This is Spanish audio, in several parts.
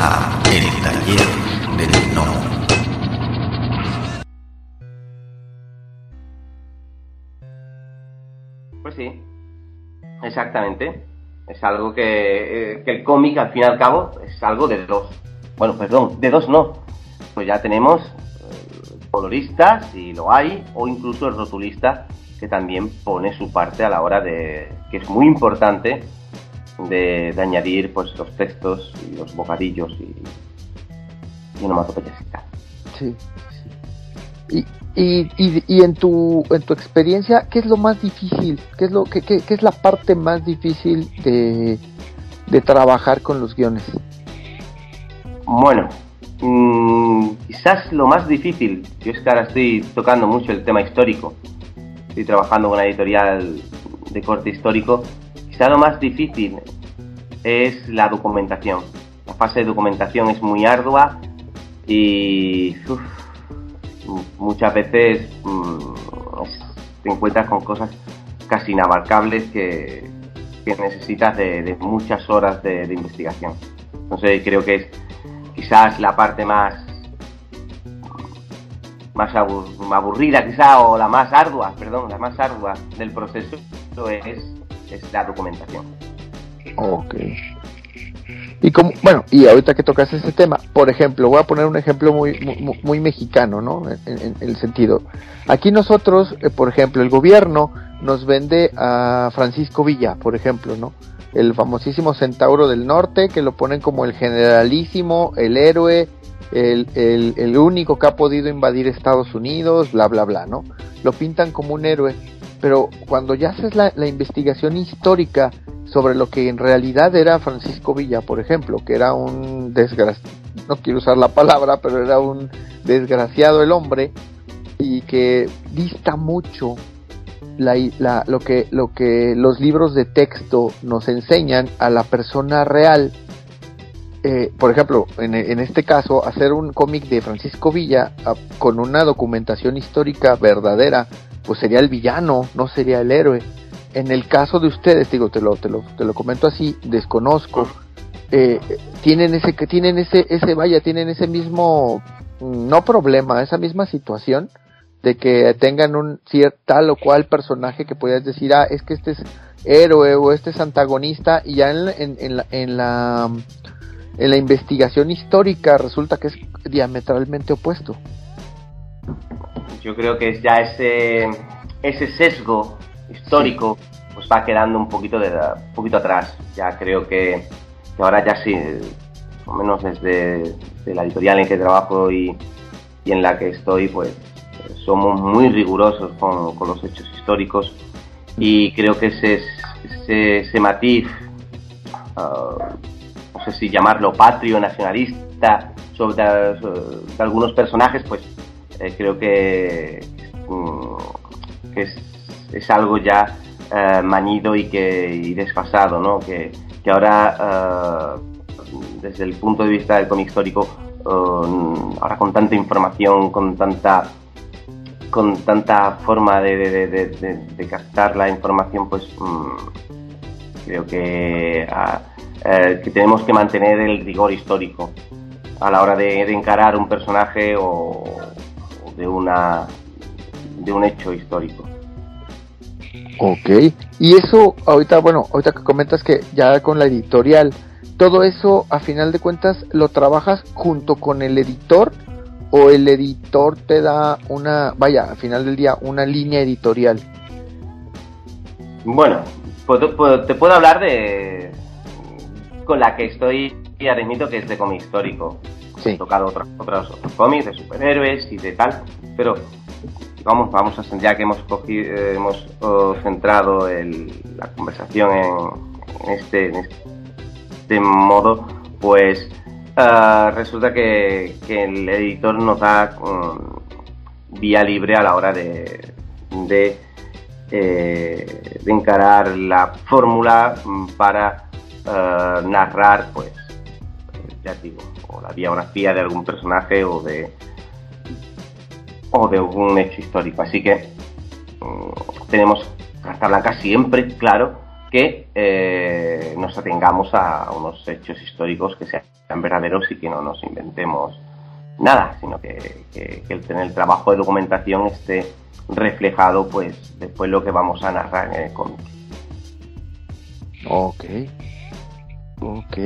a El Taller del No. Pues sí, exactamente. Es algo que, eh, que el cómic, al fin y al cabo, es algo de dos. Bueno, perdón, de dos no. Pues ya tenemos eh, coloristas, si lo hay, o incluso el rotulista, que también pone su parte a la hora de, que es muy importante, de, de añadir pues los textos y los bocadillos y, y onomatopeyas y tal. Sí, sí. Y, y, y, y en tu en tu experiencia, ¿qué es lo más difícil? ¿Qué es lo qué, qué, qué es la parte más difícil de, de trabajar con los guiones? Bueno, mm, quizás lo más difícil, yo es que ahora estoy tocando mucho el tema histórico, estoy trabajando con una editorial de corte histórico, quizás lo más difícil es la documentación. La fase de documentación es muy ardua y muchas veces mm, te encuentras con cosas casi inabarcables que, necesitas de, de, muchas horas de, de investigación. Entonces creo que es quizás la parte más más aburrida quizá o la más ardua, perdón, la más ardua del proceso es, es la documentación. Ok. Y como, bueno, y ahorita que tocas ese tema, por ejemplo, voy a poner un ejemplo muy, muy, mexicano, ¿no? En, el sentido. Aquí nosotros, eh, por ejemplo, el gobierno nos vende a Francisco Villa, por ejemplo, ¿no? El famosísimo centauro del norte, que lo ponen como el generalísimo, el héroe, el, el, el único que ha podido invadir Estados Unidos, bla, bla, bla, ¿no? Lo pintan como un héroe, pero cuando ya haces la, investigación histórica sobre lo que en realidad era Francisco Villa, por ejemplo, que era un desgraciado, no quiero usar la palabra, pero era un desgraciado el hombre y que dista mucho la, la, lo, que, lo que los libros de texto nos enseñan a la persona real. Eh, por ejemplo, en, este caso, hacer un cómic de Francisco Villa con una documentación histórica verdadera, pues sería el villano, no sería el héroe en el caso de ustedes, digo, te lo, te lo, te lo comento así, desconozco, eh, tienen ese, tienen ese, ese, vaya, tienen ese mismo, no problema, esa misma situación de que tengan un cierto tal o cual personaje que podías decir, ah, es que este es héroe o este es antagonista y ya en, la, en, en, la, en la en la investigación histórica resulta que es diametralmente opuesto. Yo creo que ya ese ese sesgo histórico pues va quedando un poquito de un poquito atrás. Ya creo que, que ahora ya sí o menos desde, desde, la editorial en que trabajo y, y, en la que estoy pues somos muy rigurosos con, con los hechos históricos. Y creo que ese, ese, ese matiz uh, no sé si llamarlo patrio nacionalista sobre, sobre algunos personajes pues eh, creo que, que es es algo ya uh, mañido y que desfasado, ¿no? Que, que ahora, uh, desde el punto de vista del cómic histórico, uh, ahora con tanta información, con tanta con tanta forma de, de, de, de captar la información, pues um, creo que, eh, que tenemos que mantener el rigor histórico a la hora de, encarar un personaje o de una de un hecho histórico. Ok, y eso ahorita, bueno, ahorita que comentas que ya con la editorial, todo eso a final de cuentas lo trabajas junto con el editor o el editor te da una, vaya, al final del día, una línea editorial. Bueno, te puedo hablar de con la que estoy y admito que es de cómic histórico. Tocado otros, otros, cómics de superhéroes y de tal, pero vamos, vamos a ya que hemos cogido, eh, hemos oh, centrado la conversación en, este, en este modo, pues uh, resulta que, el editor nos da um, vía libre a la hora de, de, eh, encarar la fórmula para uh, narrar, pues, ya o la biografía de algún personaje o de o de algún hecho histórico. Así que mmm, tenemos carta blanca siempre, claro, que eh, nos atengamos a unos hechos históricos que sean verdaderos y que no nos inventemos nada, sino que, que, que el, el trabajo de documentación esté reflejado pues después lo que vamos a narrar en el cómic. Ok, ok.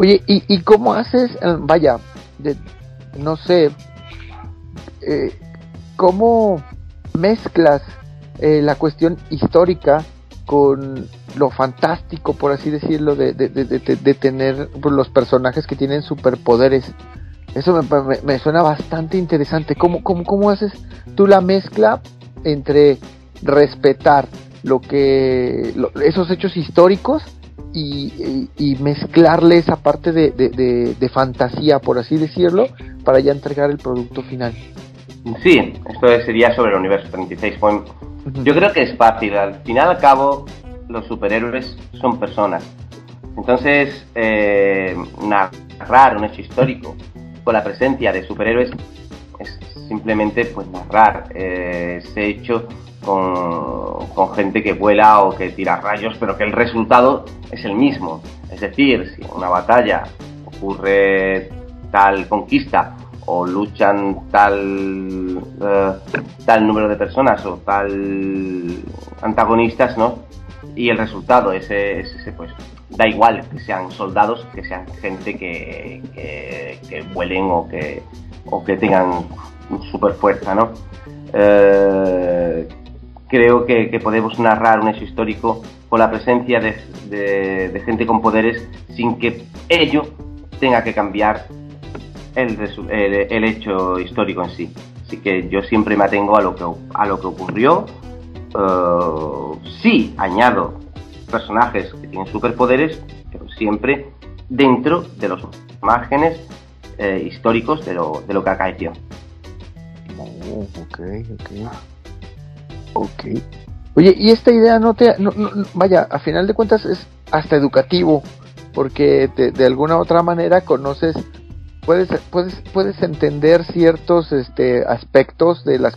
Oye, ¿y, y cómo haces, eh, vaya, de, no sé, eh, cómo mezclas eh, la cuestión histórica con lo fantástico, por así decirlo, de, de, de, tener pues, los personajes que tienen superpoderes? Eso me, me, suena bastante interesante. ¿Cómo, cómo, ¿Cómo haces tú la mezcla entre respetar lo que esos hechos históricos y, y, y, mezclarle esa parte de, de, de, de, fantasía, por así decirlo, para ya entregar el producto final? Sí, esto sería sobre el universo 36. Pues, uh -huh. Yo creo que es fácil. Al final, al cabo, los superhéroes son personas. Entonces, eh, narrar un hecho histórico con la presencia de superhéroes es simplemente pues narrar eh, ese hecho con, gente que vuela o que tira rayos, pero que el resultado es el mismo. Es decir, si en una batalla ocurre tal conquista o luchan tal uh, tal número de personas o tal antagonistas, ¿no? Y el resultado ese, ese pues da igual que sean soldados, que sean gente que, que, que vuelen o que, o que tengan super fuerza, ¿no? Eh, creo que, podemos narrar un hecho histórico con la presencia de, gente con poderes sin que ello tenga que cambiar el, el, hecho histórico en sí. Así que yo siempre me atengo a lo que, a lo que ocurrió. Uh, sí, añado personajes que tienen superpoderes, pero siempre dentro de los márgenes eh, históricos de lo, de lo que acaeció. Oh, ok, ok. Ok. Oye, y esta idea no te... No, vaya, a final de cuentas es hasta educativo, porque te, de alguna u otra manera conoces, puedes, puedes, puedes entender ciertos este, aspectos de las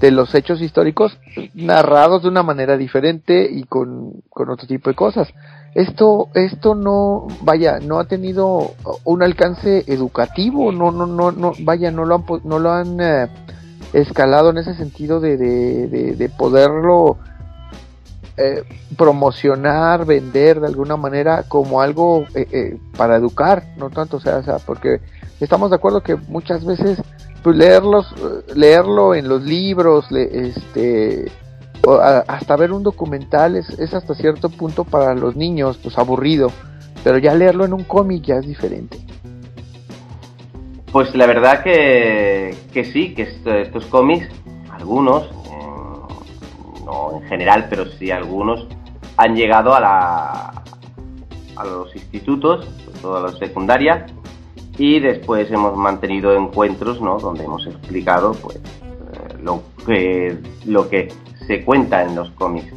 de los hechos históricos narrados de una manera diferente y con, con otro tipo de cosas. Esto, esto no, vaya, no ha tenido un alcance educativo, no, no, no, no, vaya, no lo han, no lo han eh, escalado en ese sentido de, de, de, de poderlo eh, promocionar, vender de alguna manera como algo eh, eh, para educar, no tanto, o sea, o sea, porque estamos de acuerdo que muchas veces pues leerlos, leerlo en los libros, este, hasta ver un documental es, es, hasta cierto punto para los niños, pues aburrido, pero ya leerlo en un cómic ya es diferente. Pues la verdad que, que sí, que esto, estos cómics, algunos, eh, no en general, pero sí algunos, han llegado a, la, a los institutos, sobre todo a la secundaria, y después hemos mantenido encuentros ¿no? donde hemos explicado pues, eh, lo, que, lo que se cuenta en los cómics.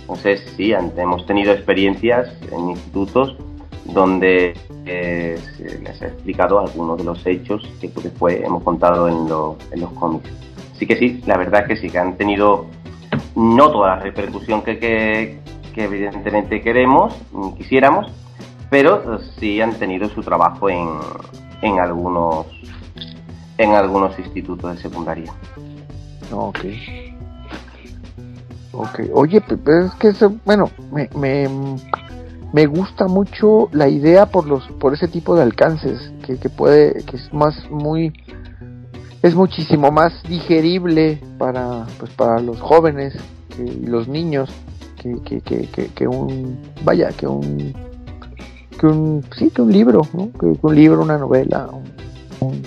Entonces, sí, hemos tenido experiencias en institutos donde eh, les ha explicado algunos de los hechos que después hemos contado en, lo, en, los cómics. Así que sí, la verdad que sí, que han tenido no toda la repercusión que, que, evidentemente queremos, quisiéramos, pero sí han tenido su trabajo en, en algunos en algunos institutos de secundaria. Ok. Ok. Oye, pero es que eso, bueno, me, me, gusta mucho la idea por los por ese tipo de alcances que, que puede que es más muy es muchísimo más digerible para pues para los jóvenes que, y los niños que, que, un vaya que un que un sí que un libro que, un libro una novela un, un,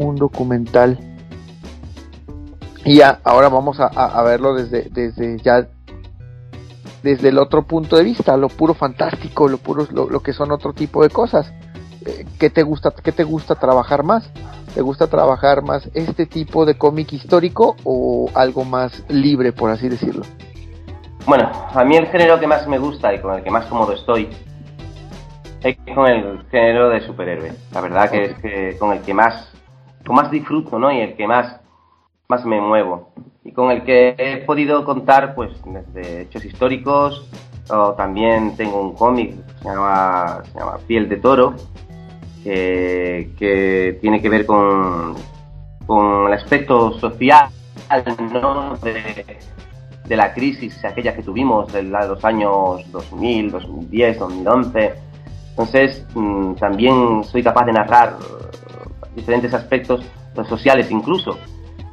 un documental. Y ya ahora vamos a, a, verlo desde desde ya desde el otro punto de vista lo puro fantástico lo puro lo, lo que son otro tipo de cosas eh, qué te gusta qué te gusta trabajar más te gusta trabajar más este tipo de cómic histórico o algo más libre por así decirlo bueno a mí el género que más me gusta y con el que más cómodo estoy es con el género de superhéroe. La verdad que es que con el que más, con más disfruto, ¿no? Y el que más, más me muevo. Y con el que he podido contar, pues, desde hechos históricos, O también tengo un cómic que se llama, se llama Piel de Toro, que, tiene que ver con, con el aspecto social ¿no? de, de la crisis aquella que tuvimos de los años 2000, 2010, 2011. Entonces, mm, también soy capaz de narrar diferentes aspectos sociales incluso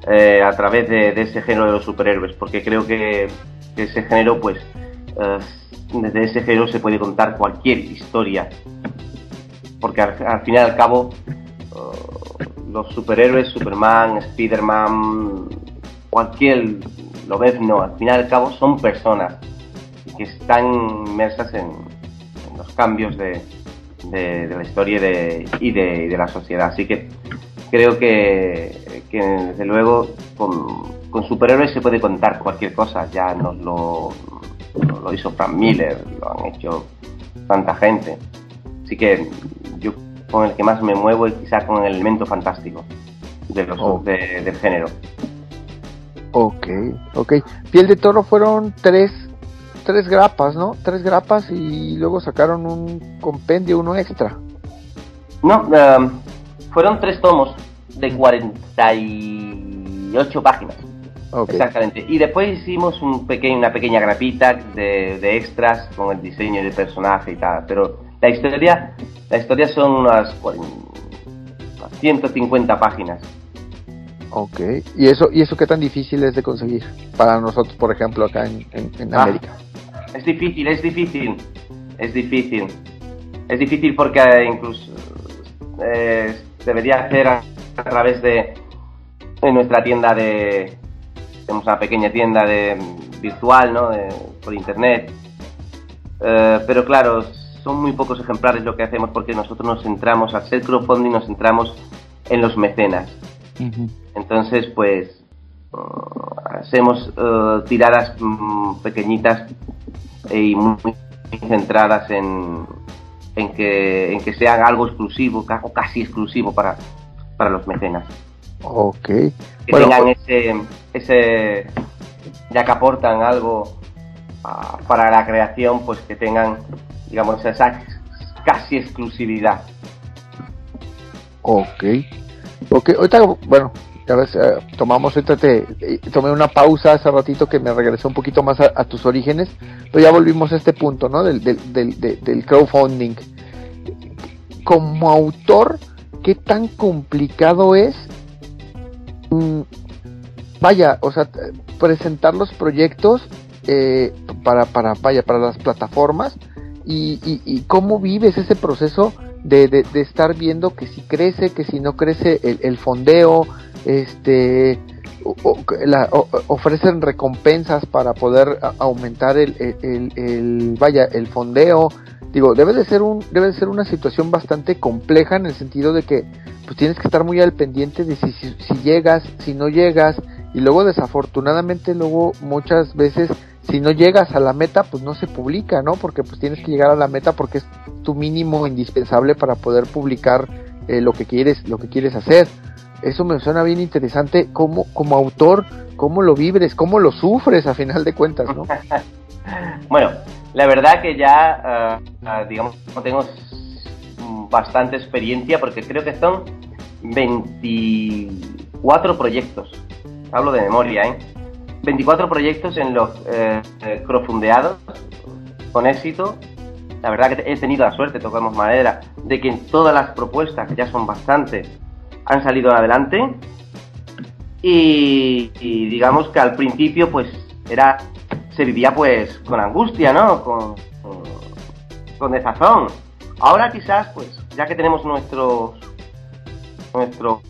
eh, a través de, ese género de los superhéroes, porque creo que, ese género, pues, eh, desde ese género se puede contar cualquier historia, porque al, al fin y al cabo los superhéroes, Superman, Spiderman, cualquier lo ves, no, al final y al cabo son personas que están inmersas en, los cambios de, la historia y, de, la sociedad. Así que creo que, desde luego con, superhéroes se puede contar cualquier cosa, ya nos lo, lo hizo Frank Miller, lo han hecho tanta gente. Así que yo con el que más me muevo es quizá con el elemento fantástico de los, oh. del género. Ok, ok. Piel de toro fueron tres, tres grapas, ¿no? Tres grapas y luego sacaron un compendio, uno extra. No, em, fueron tres tomos de 48 páginas. Exactamente. Y después hicimos un pequeño, una pequeña grapita de, de, extras con el diseño del personaje y tal. Pero la historia, la historia son unas 150 páginas. Ok, ¿y eso, ¿y eso qué tan difícil es de conseguir para nosotros, por ejemplo, acá en, ah, América? Es difícil, es difícil, es difícil. Es difícil porque incluso eh, debería hacer a, través de, nuestra tienda de... Tenemos una pequeña tienda de virtual, ¿no? por internet. Eh, pero claro, son muy pocos ejemplares lo que hacemos porque nosotros nos centramos, al ser crowdfunding, nos centramos en los mecenas. Entonces, pues, hacemos uh, tiradas mm, pequeñitas y muy, centradas en, en, que, en que sean algo exclusivo o casi exclusivo para, para los mecenas. Ok. Que tengan pues ese, ese, ya que aportan algo uh, para la creación, pues que tengan, digamos, esa casi exclusividad. Ok. Ok, ahorita, bueno, ya ves, eh, tomamos, ahorita te, tomé una pausa hace ratito que me regresé un poquito más a, tus orígenes, pero ya volvimos a este punto, ¿no? Del, del, del, crowdfunding. Como autor, ¿qué tan complicado es? Mm, vaya, o sea, presentar los proyectos eh, para, para, vaya, para las plataformas y, cómo vives ese proceso de, de, estar viendo que si crece, que si no crece el, fondeo, este, ofrecen recompensas para poder aumentar el, el, vaya, el fondeo. Digo, debe de ser un, debe de ser una situación bastante compleja en el sentido de que pues tienes que estar muy al pendiente de si, si, llegas, si no llegas, y luego desafortunadamente luego muchas veces si no llegas a la meta, pues no se publica, ¿no? Porque pues tienes que llegar a la meta porque es tu mínimo indispensable para poder publicar eh, lo que quieres, lo que quieres hacer. Eso me suena bien interesante como, como autor, cómo lo vibres, cómo lo sufres a final de cuentas, ¿no? bueno, la verdad que ya, uh, digamos, tengo bastante experiencia porque creo que son 24 proyectos. Hablo de memoria, ¿eh? 24 proyectos en los eh, profundeados con éxito. La verdad que he tenido la suerte, tocamos madera, de que todas las propuestas, que ya son bastantes, han salido adelante. Y, digamos que al principio pues era se vivía pues con angustia, ¿no? Con, con, desazón. Ahora quizás pues ya que tenemos nuestros nuestro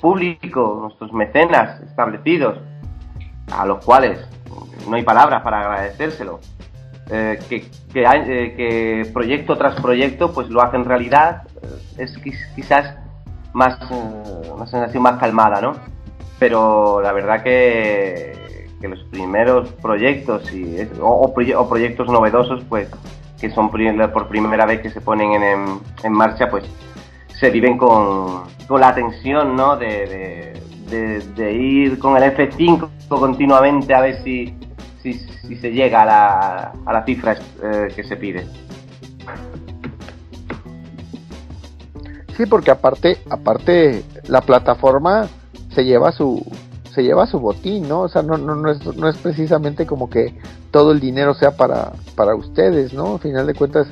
público, nuestros mecenas establecidos, a los cuales no hay palabras para agradecérselo, eh, que, eh, que, proyecto tras proyecto pues lo hacen realidad, eh, es quizás más una sensación más calmada, ¿no? Pero la verdad que, que los primeros proyectos y, o, proyectos novedosos pues que son por primera vez que se ponen en, en, marcha pues se viven con, con la tensión ¿no? de, de, ir con el F5 continuamente a ver si, si, si se llega a la, a la cifra eh, que se pide. Sí, porque aparte, aparte la plataforma se lleva su se lleva su botín, ¿no? O sea, no, no, no, es, no es precisamente como que todo el dinero sea para, para ustedes, ¿no? Al final de cuentas,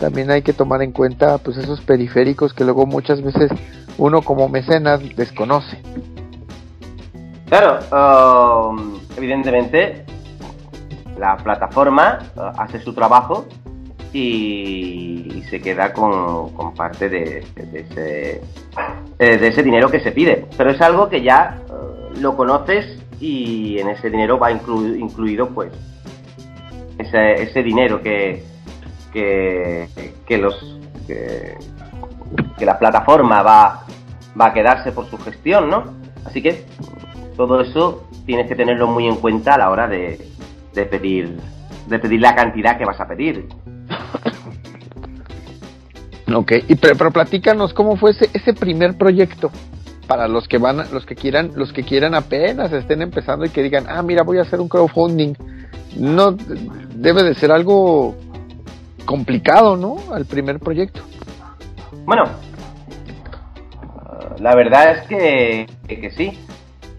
también hay que tomar en cuenta pues esos periféricos que luego muchas veces uno como mecenas desconoce. Claro, um, evidentemente la plataforma uh, hace su trabajo y, se queda con, con parte de, de, ese, eh, de ese dinero que se pide. Pero es algo que ya uh, lo conoces y en ese dinero va inclu incluido pues ese, ese dinero que, que, los que, que, la plataforma va, va a quedarse por su gestión, ¿no? Así que todo eso tienes que tenerlo muy en cuenta a la hora de, de pedir de pedir la cantidad que vas a pedir. Ok, y pero, pero platícanos cómo fue ese, ese primer proyecto para los que van, los que quieran, los que quieran apenas estén empezando y que digan, ah, mira, voy a hacer un crowdfunding. No debe de ser algo complicado, ¿no? Al primer proyecto. Bueno, uh, la verdad es que, que sí.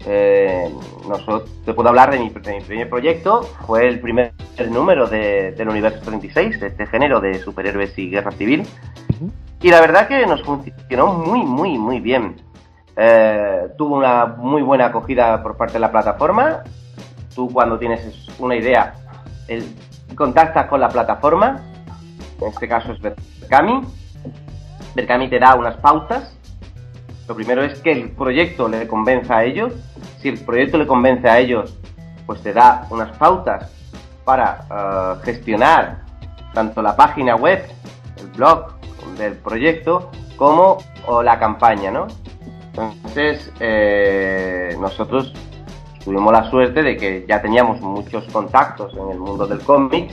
Eh, nosotros, te puedo hablar de mi, de mi, primer proyecto. Fue el primer número de, del universo 36, de este género de superhéroes y guerra civil. Y la verdad que nos funcionó muy, muy, muy bien. Eh, tuvo una muy buena acogida por parte de la plataforma. Tú cuando tienes una idea, el, contactas con la plataforma, en este caso es Berkami. Berkami te da unas pautas. Lo primero es que el proyecto le convenza a ellos. Si el proyecto le convence a ellos, pues te da unas pautas para uh, gestionar tanto la página web, el blog del proyecto, como o la campaña, ¿no? Entonces, eh, nosotros tuvimos la suerte de que ya teníamos muchos contactos en el mundo del cómic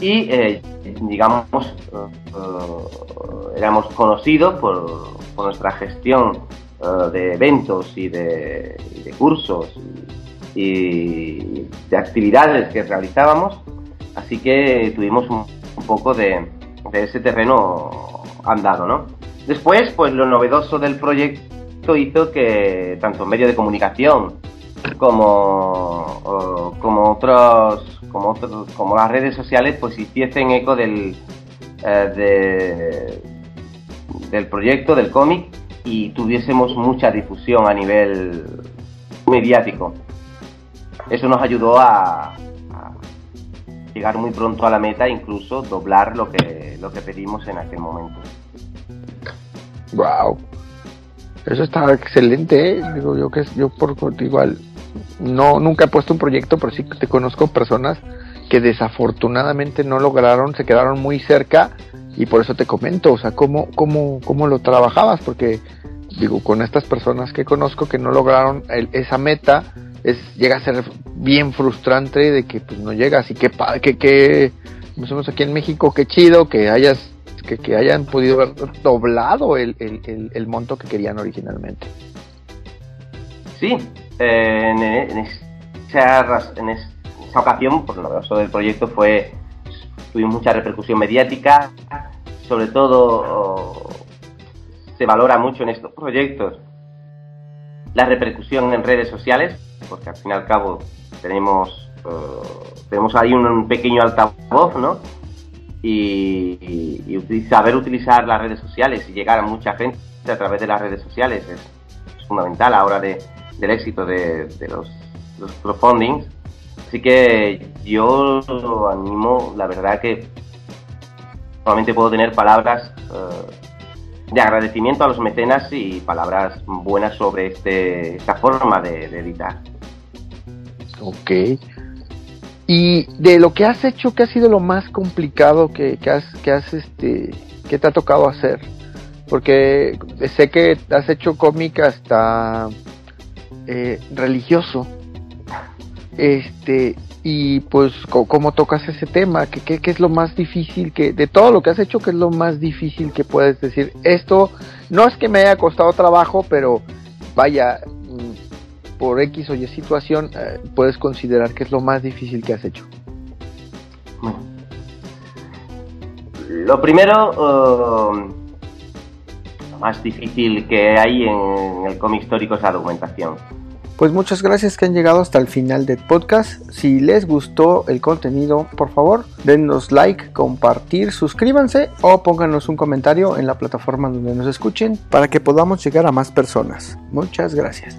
y, eh, digamos, uh, éramos conocidos por, nuestra gestión de eventos y de, cursos y, de actividades que realizábamos, así que tuvimos un, un poco de, de, ese terreno andado, ¿no? Después, pues lo novedoso del proyecto hizo que tanto medios de comunicación como, como otros como las redes sociales pues hiciesen eco del eh, de, del proyecto del cómic y tuviésemos mucha difusión a nivel mediático. Eso nos ayudó a, a llegar muy pronto a la meta incluso doblar lo que lo que pedimos en aquel momento. Wow eso está excelente, ¿eh? digo yo que yo por igual no nunca he puesto un proyecto, pero sí te conozco personas que desafortunadamente no lograron, se quedaron muy cerca y por eso te comento, o sea, cómo cómo cómo lo trabajabas porque digo, con estas personas que conozco que no lograron el, esa meta, es llega a ser bien frustrante de que pues no llegas y que que que somos aquí en México, qué chido que hayas que, hayan podido haber doblado el, el, el, monto que querían originalmente. Sí, eh, en, esa, en, esa, ocasión, por lo novedoso del proyecto fue, tuvimos mucha repercusión mediática, sobre todo se valora mucho en estos proyectos la repercusión en redes sociales, porque al fin y al cabo tenemos, uh, tenemos ahí un pequeño altavoz, ¿no? Y, y, saber utilizar las redes sociales y llegar a mucha gente a través de las redes sociales es, es fundamental a la hora de, del éxito de, de los, los crowdfundings. Así que yo animo, la verdad que solamente puedo tener palabras uh, de agradecimiento a los mecenas y palabras buenas sobre este, esta forma de, de editar. Ok. Y de lo que has hecho, ¿qué ha sido lo más complicado que, que, has, que has este, que te ha tocado hacer? Porque sé que has hecho cómic hasta eh, religioso. Este, y pues, ¿cómo tocas ese tema? ¿Qué, ¿Qué, qué, es lo más difícil que, de todo lo que has hecho, qué es lo más difícil que puedes decir? Esto no es que me haya costado trabajo, pero vaya, por X o Y situación eh, puedes considerar que es lo más difícil que has hecho? Lo primero, uh, lo más difícil que hay en el cómic histórico es la documentación. Pues muchas gracias que han llegado hasta el final del podcast. Si les gustó el contenido, por favor, denos like, compartir, suscríbanse o pónganos un comentario en la plataforma donde nos escuchen para que podamos llegar a más personas. Muchas gracias.